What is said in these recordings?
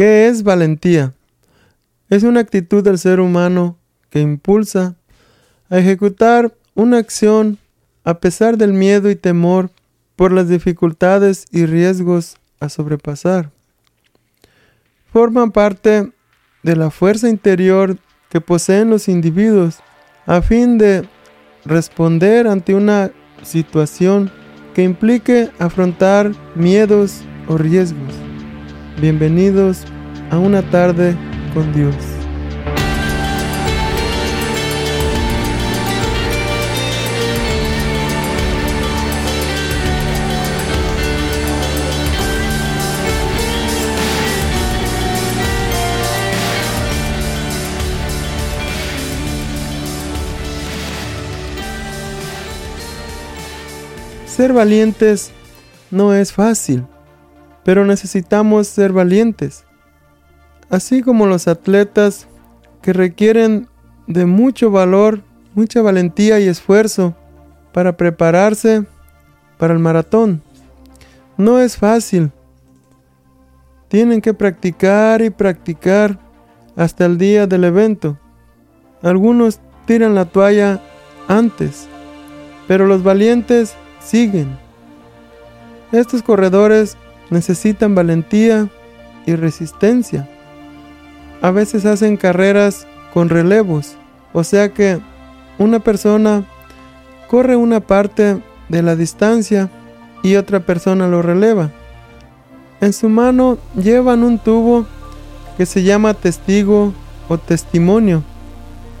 ¿Qué es valentía? Es una actitud del ser humano que impulsa a ejecutar una acción a pesar del miedo y temor por las dificultades y riesgos a sobrepasar. Forma parte de la fuerza interior que poseen los individuos a fin de responder ante una situación que implique afrontar miedos o riesgos. Bienvenidos a una tarde con Dios. Ser valientes no es fácil, pero necesitamos ser valientes. Así como los atletas que requieren de mucho valor, mucha valentía y esfuerzo para prepararse para el maratón. No es fácil. Tienen que practicar y practicar hasta el día del evento. Algunos tiran la toalla antes, pero los valientes siguen. Estos corredores necesitan valentía y resistencia. A veces hacen carreras con relevos, o sea que una persona corre una parte de la distancia y otra persona lo releva. En su mano llevan un tubo que se llama testigo o testimonio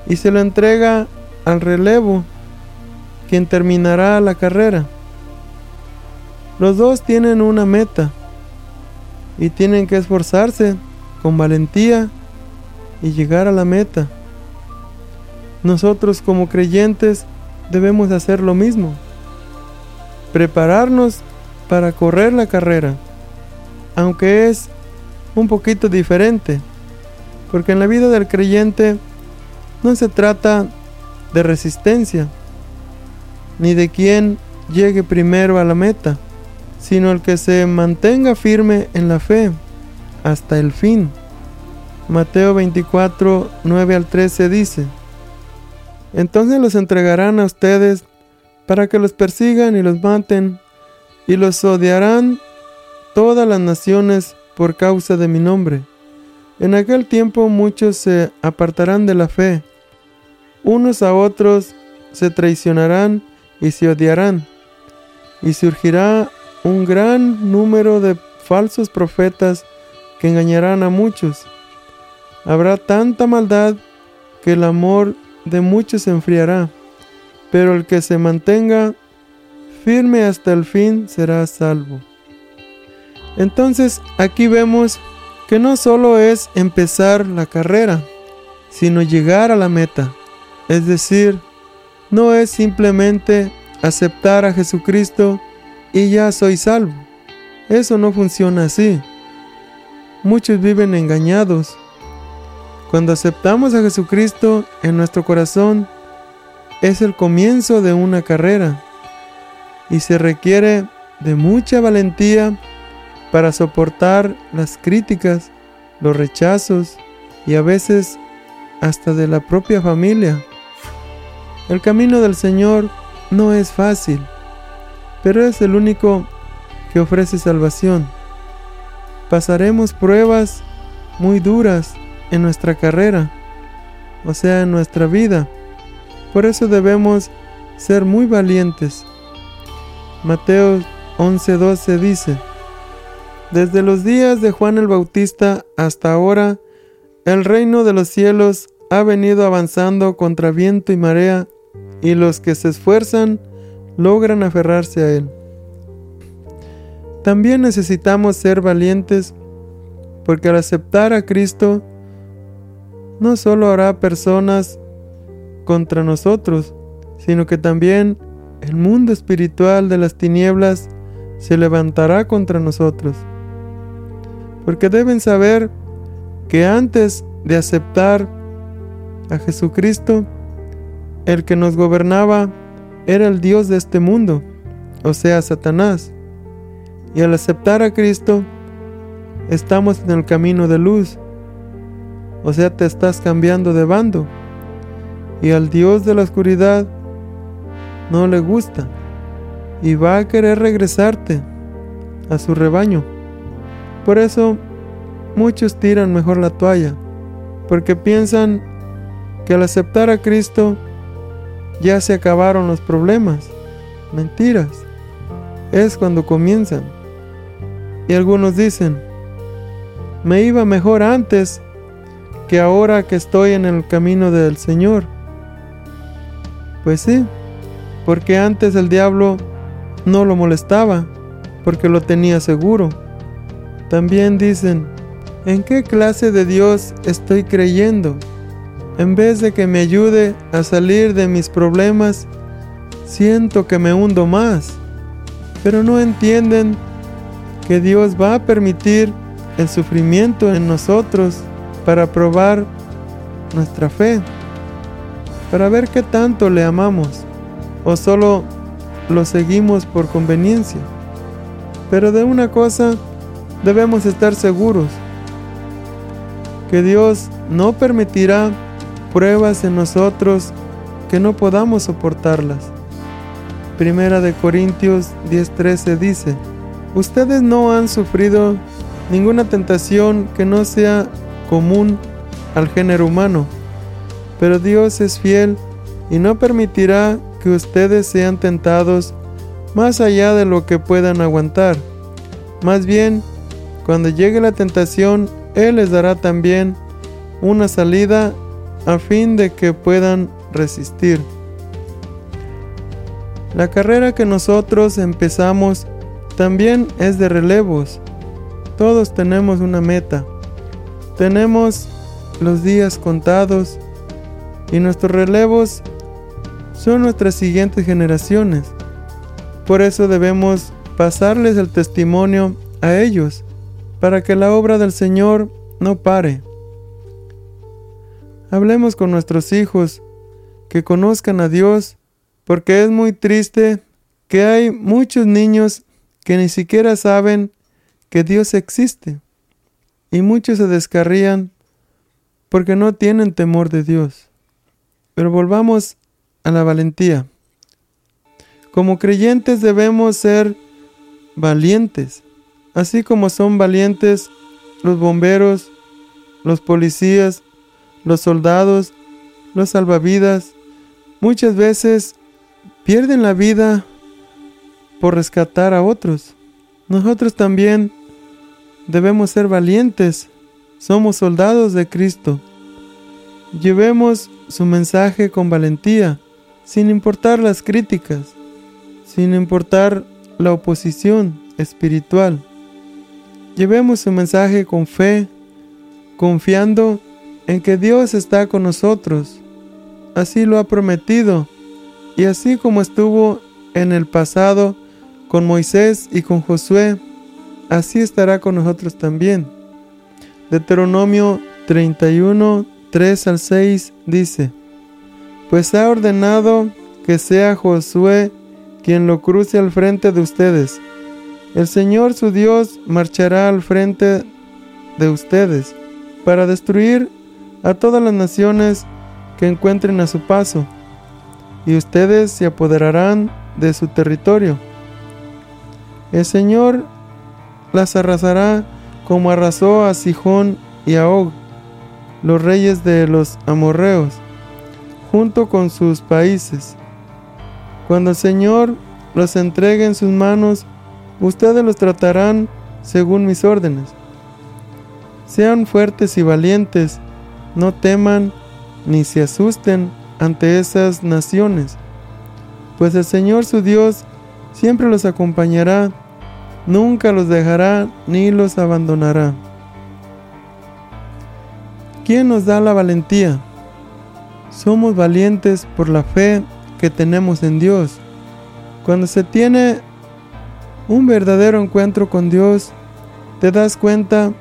y se lo entrega al relevo quien terminará la carrera. Los dos tienen una meta y tienen que esforzarse con valentía y llegar a la meta. Nosotros como creyentes debemos hacer lo mismo. Prepararnos para correr la carrera, aunque es un poquito diferente, porque en la vida del creyente no se trata de resistencia, ni de quién llegue primero a la meta, sino el que se mantenga firme en la fe hasta el fin. Mateo 24, 9 al 13 dice, Entonces los entregarán a ustedes para que los persigan y los maten, y los odiarán todas las naciones por causa de mi nombre. En aquel tiempo muchos se apartarán de la fe, unos a otros se traicionarán y se odiarán, y surgirá un gran número de falsos profetas que engañarán a muchos. Habrá tanta maldad que el amor de muchos se enfriará, pero el que se mantenga firme hasta el fin será salvo. Entonces aquí vemos que no solo es empezar la carrera, sino llegar a la meta, es decir, no es simplemente aceptar a Jesucristo y ya soy salvo. Eso no funciona así. Muchos viven engañados. Cuando aceptamos a Jesucristo en nuestro corazón, es el comienzo de una carrera y se requiere de mucha valentía para soportar las críticas, los rechazos y a veces hasta de la propia familia. El camino del Señor no es fácil, pero es el único que ofrece salvación. Pasaremos pruebas muy duras en nuestra carrera, o sea, en nuestra vida. Por eso debemos ser muy valientes. Mateo 11:12 dice, Desde los días de Juan el Bautista hasta ahora, el reino de los cielos ha venido avanzando contra viento y marea y los que se esfuerzan logran aferrarse a Él. También necesitamos ser valientes porque al aceptar a Cristo no solo habrá personas contra nosotros, sino que también el mundo espiritual de las tinieblas se levantará contra nosotros. Porque deben saber que antes de aceptar a Jesucristo, el que nos gobernaba era el Dios de este mundo, o sea, Satanás. Y al aceptar a Cristo, estamos en el camino de luz. O sea, te estás cambiando de bando. Y al Dios de la oscuridad no le gusta. Y va a querer regresarte a su rebaño. Por eso muchos tiran mejor la toalla. Porque piensan que al aceptar a Cristo ya se acabaron los problemas. Mentiras. Es cuando comienzan. Y algunos dicen, me iba mejor antes que ahora que estoy en el camino del Señor. Pues sí, porque antes el diablo no lo molestaba, porque lo tenía seguro. También dicen, ¿en qué clase de Dios estoy creyendo? En vez de que me ayude a salir de mis problemas, siento que me hundo más. Pero no entienden que Dios va a permitir el sufrimiento en nosotros para probar nuestra fe, para ver qué tanto le amamos o solo lo seguimos por conveniencia. Pero de una cosa debemos estar seguros, que Dios no permitirá pruebas en nosotros que no podamos soportarlas. Primera de Corintios 10:13 dice, ustedes no han sufrido ninguna tentación que no sea común al género humano, pero Dios es fiel y no permitirá que ustedes sean tentados más allá de lo que puedan aguantar. Más bien, cuando llegue la tentación, Él les dará también una salida a fin de que puedan resistir. La carrera que nosotros empezamos también es de relevos. Todos tenemos una meta. Tenemos los días contados y nuestros relevos son nuestras siguientes generaciones. Por eso debemos pasarles el testimonio a ellos, para que la obra del Señor no pare. Hablemos con nuestros hijos, que conozcan a Dios, porque es muy triste que hay muchos niños que ni siquiera saben que Dios existe, y muchos se descarrían porque no tienen temor de Dios. Pero volvamos a la valentía. Como creyentes debemos ser valientes, así como son valientes los bomberos, los policías, los soldados, los salvavidas, muchas veces pierden la vida por rescatar a otros. Nosotros también debemos ser valientes. Somos soldados de Cristo. Llevemos su mensaje con valentía, sin importar las críticas, sin importar la oposición espiritual. Llevemos su mensaje con fe, confiando en que Dios está con nosotros. Así lo ha prometido. Y así como estuvo en el pasado con Moisés y con Josué, así estará con nosotros también. Deuteronomio 31, 3 al 6 dice, Pues ha ordenado que sea Josué quien lo cruce al frente de ustedes. El Señor su Dios marchará al frente de ustedes para destruir a todas las naciones que encuentren a su paso, y ustedes se apoderarán de su territorio. El Señor las arrasará como arrasó a Sijón y a Og, los reyes de los amorreos, junto con sus países. Cuando el Señor los entregue en sus manos, ustedes los tratarán según mis órdenes. Sean fuertes y valientes, no teman ni se asusten ante esas naciones, pues el Señor su Dios siempre los acompañará, nunca los dejará ni los abandonará. ¿Quién nos da la valentía? Somos valientes por la fe que tenemos en Dios. Cuando se tiene un verdadero encuentro con Dios, te das cuenta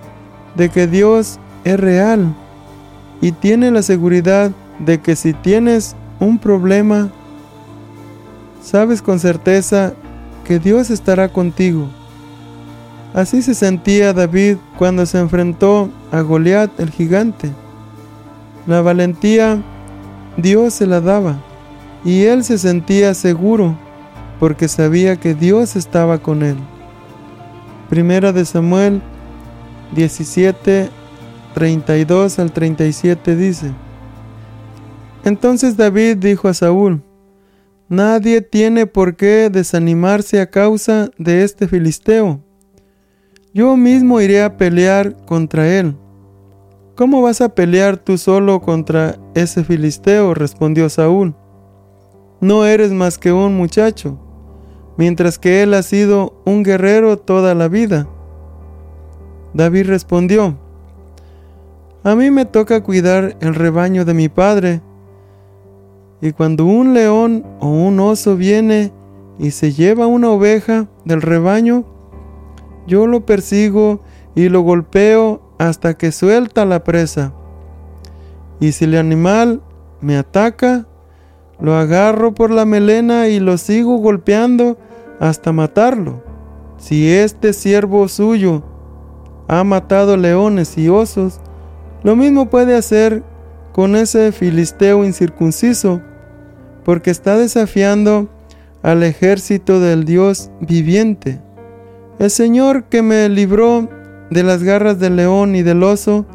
de que Dios es real y tiene la seguridad de que si tienes un problema, sabes con certeza que Dios estará contigo. Así se sentía David cuando se enfrentó a Goliat el gigante. La valentía Dios se la daba y él se sentía seguro porque sabía que Dios estaba con él. Primera de Samuel 17, 32 al 37 dice, Entonces David dijo a Saúl, Nadie tiene por qué desanimarse a causa de este filisteo. Yo mismo iré a pelear contra él. ¿Cómo vas a pelear tú solo contra ese filisteo? respondió Saúl. No eres más que un muchacho, mientras que él ha sido un guerrero toda la vida. David respondió, A mí me toca cuidar el rebaño de mi padre, y cuando un león o un oso viene y se lleva una oveja del rebaño, yo lo persigo y lo golpeo hasta que suelta la presa. Y si el animal me ataca, lo agarro por la melena y lo sigo golpeando hasta matarlo. Si este siervo suyo ha matado leones y osos, lo mismo puede hacer con ese filisteo incircunciso, porque está desafiando al ejército del Dios viviente. El Señor que me libró de las garras del león y del oso,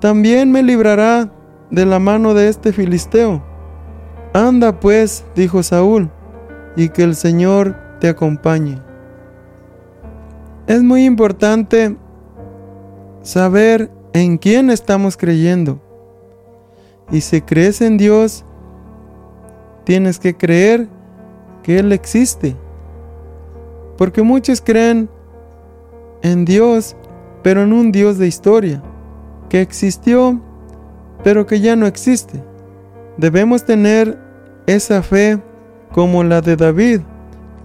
también me librará de la mano de este filisteo. Anda pues, dijo Saúl, y que el Señor te acompañe. Es muy importante saber en quién estamos creyendo. Y si crees en Dios, tienes que creer que Él existe. Porque muchos creen en Dios, pero en un Dios de historia, que existió, pero que ya no existe. Debemos tener esa fe como la de David,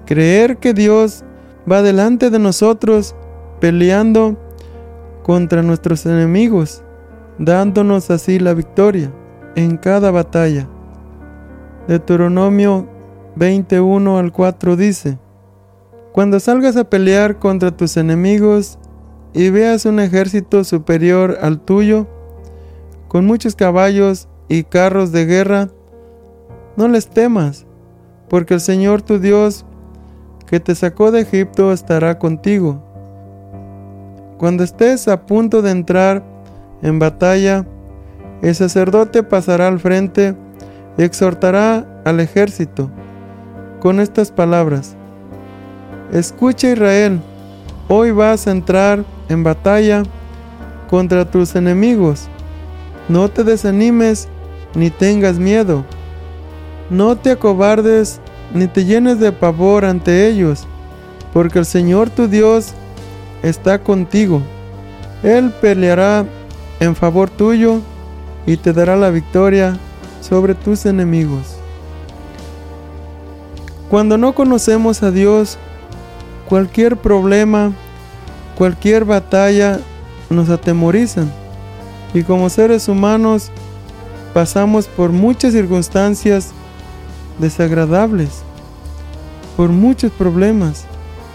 creer que Dios va delante de nosotros peleando contra nuestros enemigos, dándonos así la victoria en cada batalla. Deuteronomio 21 al 4 dice, Cuando salgas a pelear contra tus enemigos y veas un ejército superior al tuyo, con muchos caballos y carros de guerra, no les temas, porque el Señor tu Dios, que te sacó de Egipto, estará contigo. Cuando estés a punto de entrar en batalla, el sacerdote pasará al frente y exhortará al ejército con estas palabras. Escucha Israel, hoy vas a entrar en batalla contra tus enemigos. No te desanimes ni tengas miedo. No te acobardes ni te llenes de pavor ante ellos, porque el Señor tu Dios está contigo. Él peleará en favor tuyo y te dará la victoria sobre tus enemigos. Cuando no conocemos a Dios, cualquier problema, cualquier batalla nos atemorizan. Y como seres humanos pasamos por muchas circunstancias desagradables, por muchos problemas,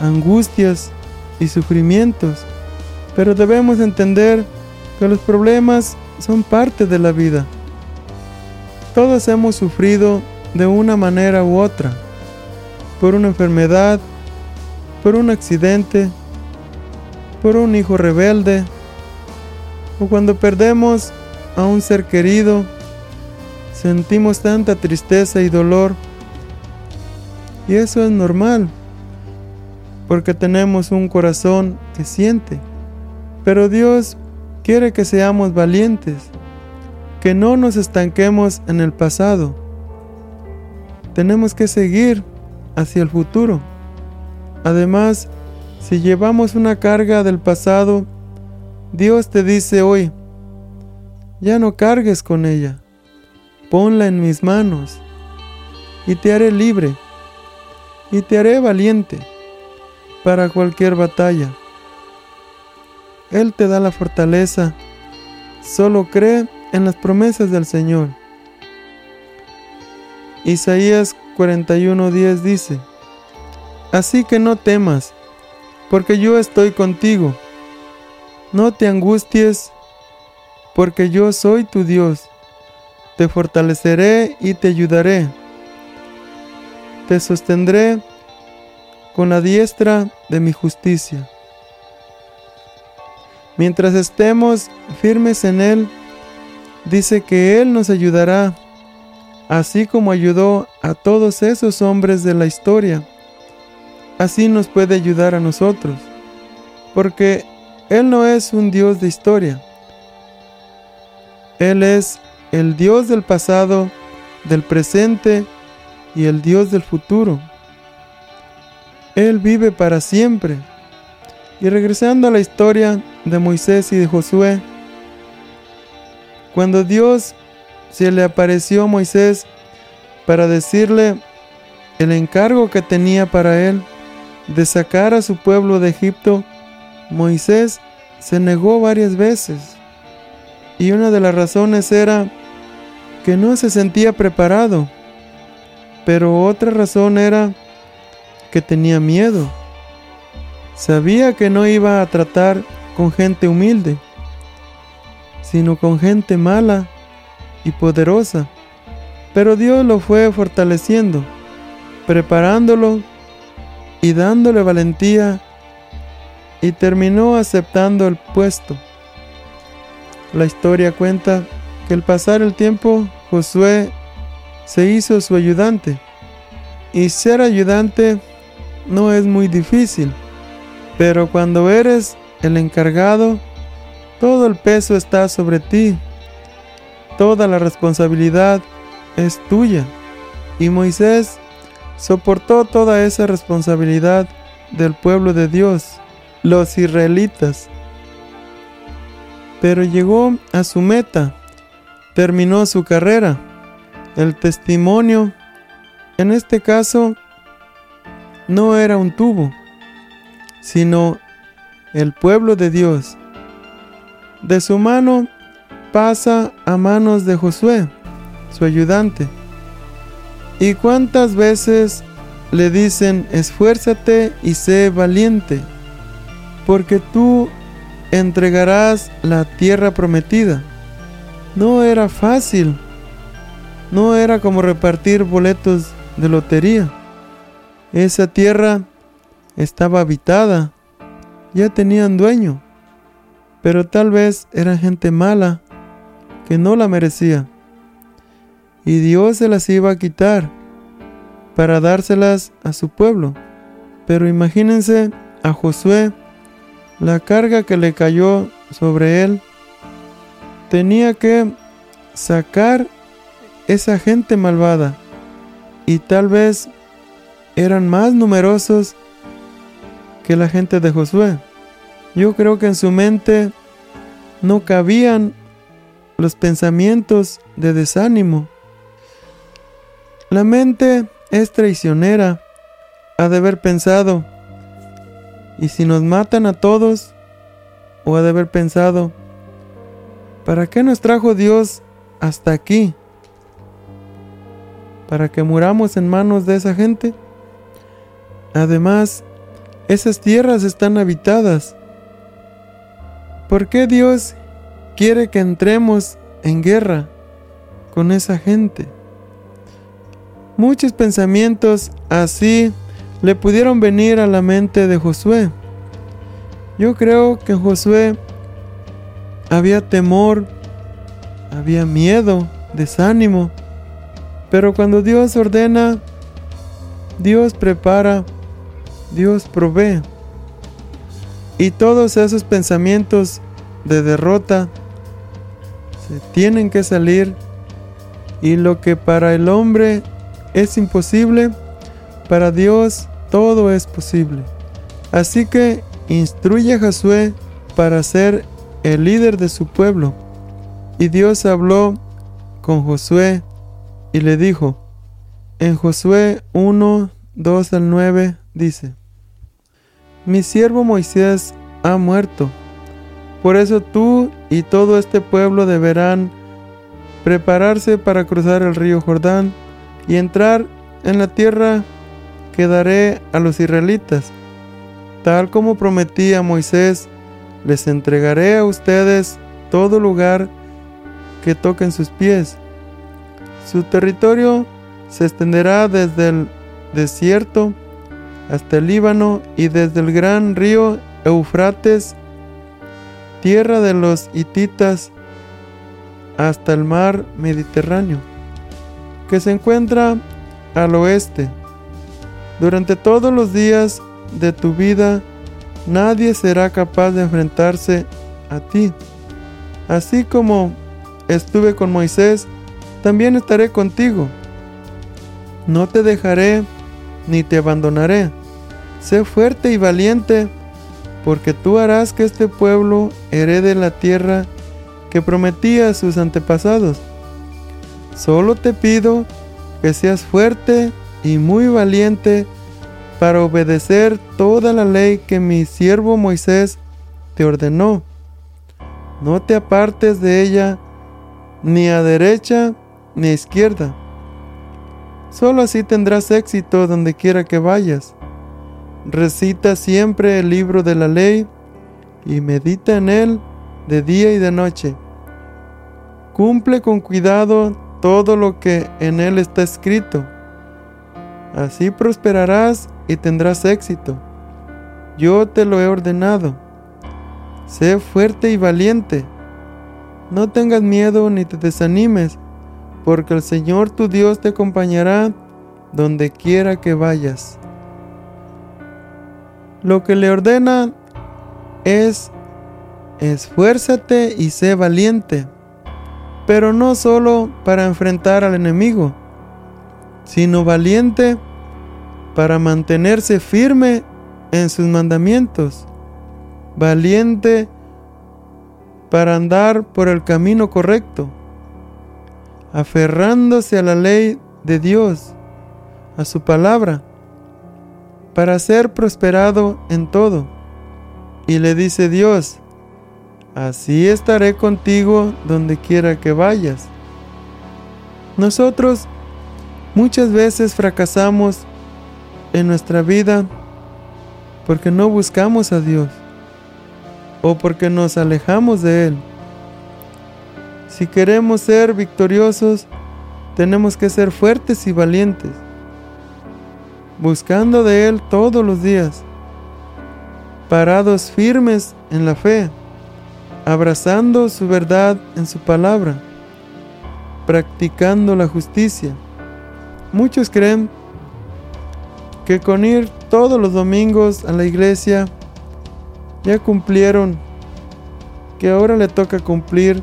angustias y sufrimientos. Pero debemos entender que los problemas son parte de la vida. Todos hemos sufrido de una manera u otra, por una enfermedad, por un accidente, por un hijo rebelde, o cuando perdemos a un ser querido, sentimos tanta tristeza y dolor. Y eso es normal, porque tenemos un corazón que siente. Pero Dios quiere que seamos valientes, que no nos estanquemos en el pasado. Tenemos que seguir hacia el futuro. Además, si llevamos una carga del pasado, Dios te dice hoy, ya no cargues con ella, ponla en mis manos, y te haré libre, y te haré valiente para cualquier batalla. Él te da la fortaleza, solo cree en las promesas del Señor. Isaías 41:10 dice, Así que no temas, porque yo estoy contigo. No te angusties, porque yo soy tu Dios. Te fortaleceré y te ayudaré. Te sostendré con la diestra de mi justicia. Mientras estemos firmes en Él, dice que Él nos ayudará, así como ayudó a todos esos hombres de la historia. Así nos puede ayudar a nosotros, porque Él no es un Dios de historia. Él es el Dios del pasado, del presente y el Dios del futuro. Él vive para siempre. Y regresando a la historia de Moisés y de Josué, cuando Dios se le apareció a Moisés para decirle el encargo que tenía para él de sacar a su pueblo de Egipto, Moisés se negó varias veces. Y una de las razones era que no se sentía preparado, pero otra razón era que tenía miedo. Sabía que no iba a tratar con gente humilde, sino con gente mala y poderosa. Pero Dios lo fue fortaleciendo, preparándolo y dándole valentía y terminó aceptando el puesto. La historia cuenta que al pasar el tiempo Josué se hizo su ayudante y ser ayudante no es muy difícil. Pero cuando eres el encargado, todo el peso está sobre ti. Toda la responsabilidad es tuya. Y Moisés soportó toda esa responsabilidad del pueblo de Dios, los israelitas. Pero llegó a su meta, terminó su carrera. El testimonio, en este caso, no era un tubo, sino el pueblo de Dios. De su mano pasa a manos de Josué, su ayudante. ¿Y cuántas veces le dicen, esfuérzate y sé valiente, porque tú entregarás la tierra prometida? No era fácil, no era como repartir boletos de lotería. Esa tierra estaba habitada, ya tenían dueño, pero tal vez era gente mala que no la merecía. Y Dios se las iba a quitar para dárselas a su pueblo. Pero imagínense a Josué, la carga que le cayó sobre él. Tenía que sacar esa gente malvada y tal vez eran más numerosos que la gente de Josué. Yo creo que en su mente no cabían los pensamientos de desánimo. La mente es traicionera. Ha de haber pensado, ¿y si nos matan a todos? O ha de haber pensado, ¿para qué nos trajo Dios hasta aquí? ¿Para que muramos en manos de esa gente? Además, esas tierras están habitadas. ¿Por qué Dios quiere que entremos en guerra con esa gente? Muchos pensamientos así le pudieron venir a la mente de Josué. Yo creo que en Josué había temor, había miedo, desánimo, pero cuando Dios ordena, Dios prepara Dios provee. Y todos esos pensamientos de derrota se tienen que salir y lo que para el hombre es imposible, para Dios todo es posible. Así que instruye a Josué para ser el líder de su pueblo. Y Dios habló con Josué y le dijo, en Josué 1, 2 al 9 dice, mi siervo Moisés ha muerto. Por eso tú y todo este pueblo deberán prepararse para cruzar el río Jordán y entrar en la tierra que daré a los israelitas. Tal como prometí a Moisés, les entregaré a ustedes todo lugar que toquen sus pies. Su territorio se extenderá desde el desierto hasta el Líbano y desde el gran río Eufrates, tierra de los hititas, hasta el mar Mediterráneo, que se encuentra al oeste. Durante todos los días de tu vida, nadie será capaz de enfrentarse a ti. Así como estuve con Moisés, también estaré contigo. No te dejaré ni te abandonaré. Sé fuerte y valiente, porque tú harás que este pueblo herede la tierra que prometí a sus antepasados. Solo te pido que seas fuerte y muy valiente para obedecer toda la ley que mi siervo Moisés te ordenó. No te apartes de ella ni a derecha ni a izquierda. Solo así tendrás éxito donde quiera que vayas. Recita siempre el libro de la ley y medita en él de día y de noche. Cumple con cuidado todo lo que en él está escrito. Así prosperarás y tendrás éxito. Yo te lo he ordenado. Sé fuerte y valiente. No tengas miedo ni te desanimes, porque el Señor tu Dios te acompañará donde quiera que vayas. Lo que le ordena es esfuérzate y sé valiente, pero no solo para enfrentar al enemigo, sino valiente para mantenerse firme en sus mandamientos, valiente para andar por el camino correcto, aferrándose a la ley de Dios, a su palabra, para ser prosperado en todo. Y le dice Dios, así estaré contigo donde quiera que vayas. Nosotros muchas veces fracasamos en nuestra vida porque no buscamos a Dios o porque nos alejamos de Él. Si queremos ser victoriosos, tenemos que ser fuertes y valientes, buscando de Él todos los días, parados firmes en la fe, abrazando su verdad en su palabra, practicando la justicia. Muchos creen que con ir todos los domingos a la iglesia ya cumplieron, que ahora le toca cumplir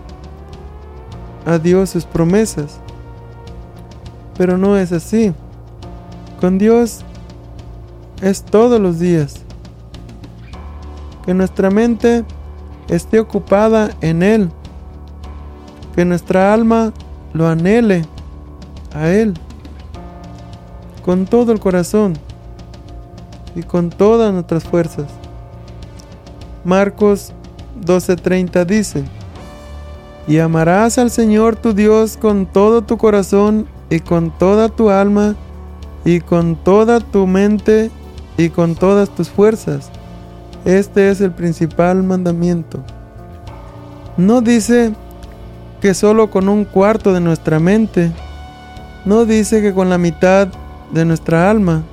a Dios sus promesas. Pero no es así. Con Dios es todos los días. Que nuestra mente esté ocupada en Él. Que nuestra alma lo anhele a Él. Con todo el corazón y con todas nuestras fuerzas. Marcos 12:30 dice, y amarás al Señor tu Dios con todo tu corazón y con toda tu alma y con toda tu mente y con todas tus fuerzas. Este es el principal mandamiento. No dice que solo con un cuarto de nuestra mente. No dice que con la mitad de nuestra alma.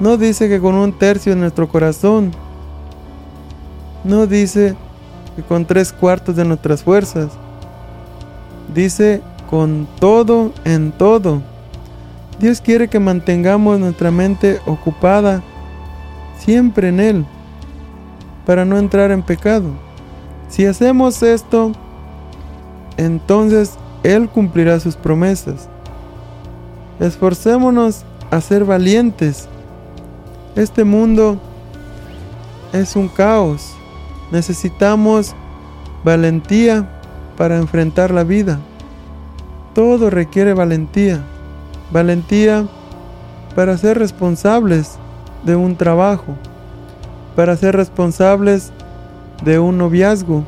No dice que con un tercio de nuestro corazón. No dice que con tres cuartos de nuestras fuerzas. Dice con todo en todo. Dios quiere que mantengamos nuestra mente ocupada siempre en Él para no entrar en pecado. Si hacemos esto, entonces Él cumplirá sus promesas. Esforcémonos a ser valientes este mundo es un caos. Necesitamos valentía para enfrentar la vida. Todo requiere valentía. Valentía para ser responsables de un trabajo, para ser responsables de un noviazgo,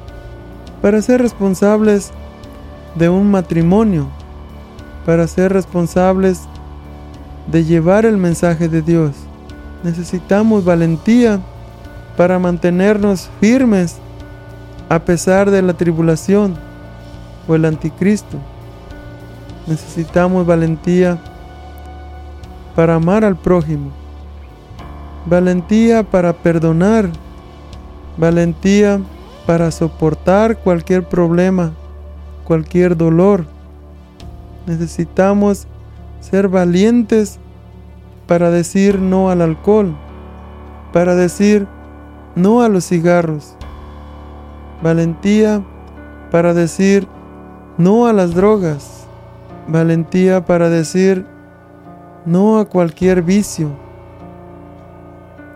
para ser responsables de un matrimonio, para ser responsables de llevar el mensaje de Dios necesitamos valentía para mantenernos firmes a pesar de la tribulación o el anticristo. Necesitamos valentía para amar al prójimo, valentía para perdonar, valentía para soportar cualquier problema, cualquier dolor. Necesitamos ser valientes para decir no al alcohol, para decir no a los cigarros. Valentía para decir no a las drogas. Valentía para decir no a cualquier vicio.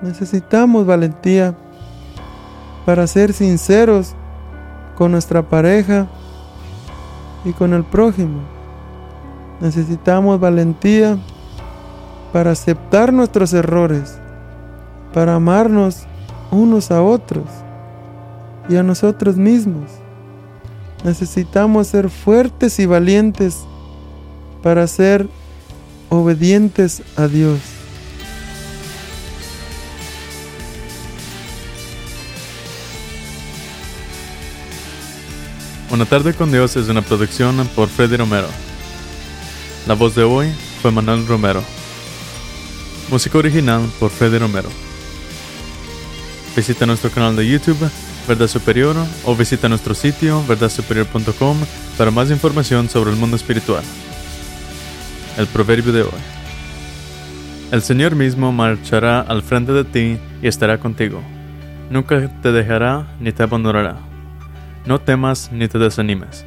Necesitamos valentía para ser sinceros con nuestra pareja y con el prójimo. Necesitamos valentía para aceptar nuestros errores, para amarnos unos a otros y a nosotros mismos. Necesitamos ser fuertes y valientes para ser obedientes a Dios. Una tarde con Dios es una producción por Freddy Romero. La voz de hoy fue Manuel Romero. Música original por Freddy Romero. Visita nuestro canal de YouTube, Verdad Superior, o visita nuestro sitio, verdadsuperior.com, para más información sobre el mundo espiritual. El proverbio de hoy. El Señor mismo marchará al frente de ti y estará contigo. Nunca te dejará ni te abandonará. No temas ni te desanimes